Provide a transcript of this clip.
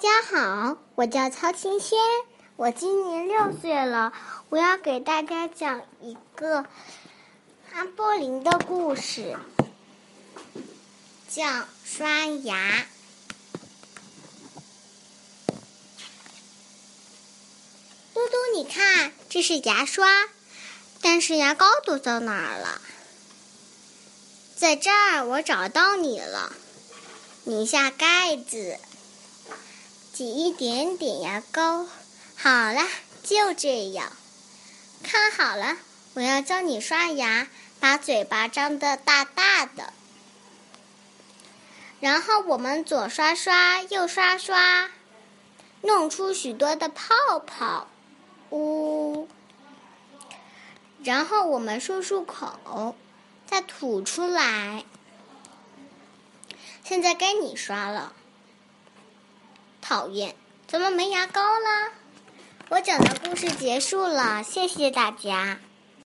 大家好，我叫曹清轩，我今年六岁了。我要给大家讲一个阿波林的故事，叫刷牙。嘟嘟，你看，这是牙刷，但是牙膏都到哪儿了？在这儿，我找到你了。拧下盖子。挤一点点牙膏，好了，就这样。看好了，我要教你刷牙，把嘴巴张得大大的。然后我们左刷刷，右刷刷，弄出许多的泡泡，呜。然后我们漱漱口，再吐出来。现在该你刷了。讨厌，怎么没牙膏了？我讲的故事结束了，谢谢大家。